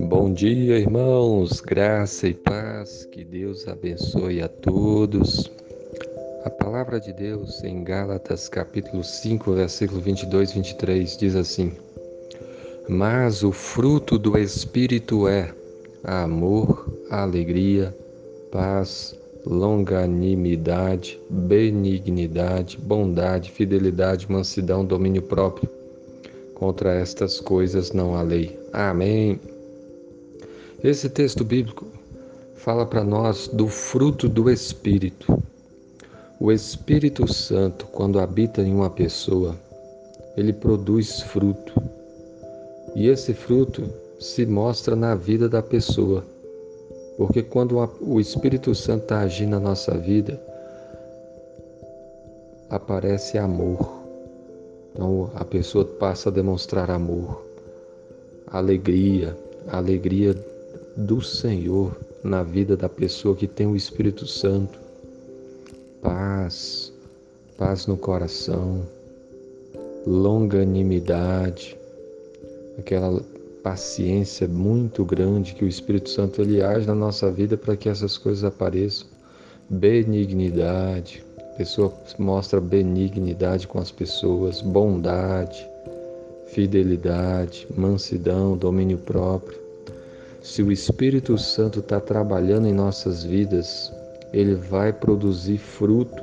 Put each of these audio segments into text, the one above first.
Bom dia, irmãos, graça e paz, que Deus abençoe a todos. A palavra de Deus em Gálatas, capítulo 5, versículo 22 e 23 diz assim: Mas o fruto do Espírito é amor, alegria, paz, longanimidade, benignidade, bondade, fidelidade, mansidão, domínio próprio. Contra estas coisas não há lei. Amém. Esse texto bíblico fala para nós do fruto do Espírito. O Espírito Santo, quando habita em uma pessoa, ele produz fruto. E esse fruto se mostra na vida da pessoa. Porque quando o Espírito Santo está agindo na nossa vida, aparece amor. Então a pessoa passa a demonstrar amor, alegria, alegria do Senhor na vida da pessoa que tem o Espírito Santo. Paz, paz no coração, longanimidade, aquela paciência muito grande que o Espírito Santo ele age na nossa vida para que essas coisas apareçam. Benignidade, a pessoa mostra benignidade com as pessoas, bondade, fidelidade, mansidão, domínio próprio. Se o Espírito Santo está trabalhando em nossas vidas, ele vai produzir fruto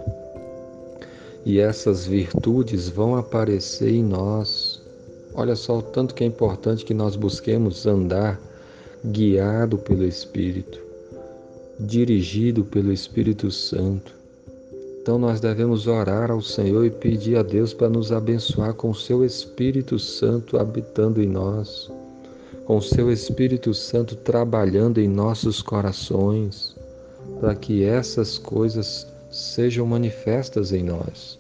e essas virtudes vão aparecer em nós. Olha só o tanto que é importante que nós busquemos andar guiado pelo Espírito, dirigido pelo Espírito Santo. Então nós devemos orar ao Senhor e pedir a Deus para nos abençoar com o seu Espírito Santo habitando em nós com seu Espírito Santo trabalhando em nossos corações, para que essas coisas sejam manifestas em nós.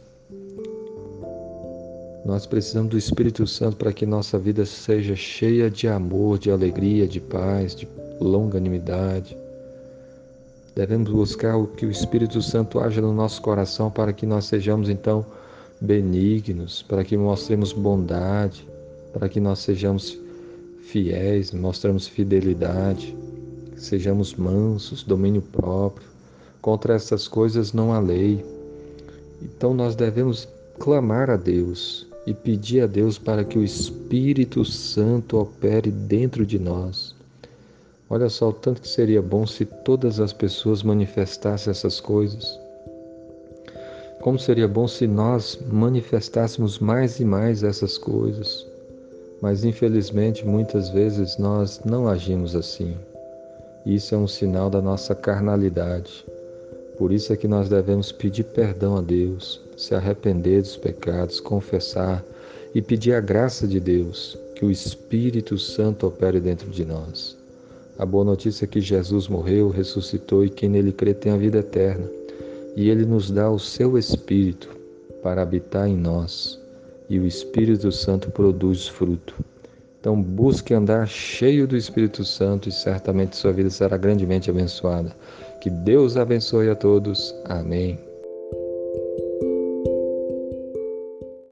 Nós precisamos do Espírito Santo para que nossa vida seja cheia de amor, de alegria, de paz, de longanimidade. Devemos buscar o que o Espírito Santo haja no nosso coração para que nós sejamos então benignos, para que mostremos bondade, para que nós sejamos fiéis, mostramos fidelidade, sejamos mansos, domínio próprio. Contra essas coisas não há lei. Então nós devemos clamar a Deus e pedir a Deus para que o Espírito Santo opere dentro de nós. Olha só o tanto que seria bom se todas as pessoas manifestassem essas coisas. Como seria bom se nós manifestássemos mais e mais essas coisas. Mas infelizmente muitas vezes nós não agimos assim. Isso é um sinal da nossa carnalidade. Por isso é que nós devemos pedir perdão a Deus, se arrepender dos pecados, confessar e pedir a graça de Deus, que o Espírito Santo opere dentro de nós. A boa notícia é que Jesus morreu, ressuscitou e quem nele crê tem a vida eterna. E ele nos dá o seu Espírito para habitar em nós e o Espírito Santo produz fruto. Então busque andar cheio do Espírito Santo e certamente sua vida será grandemente abençoada. Que Deus abençoe a todos. Amém.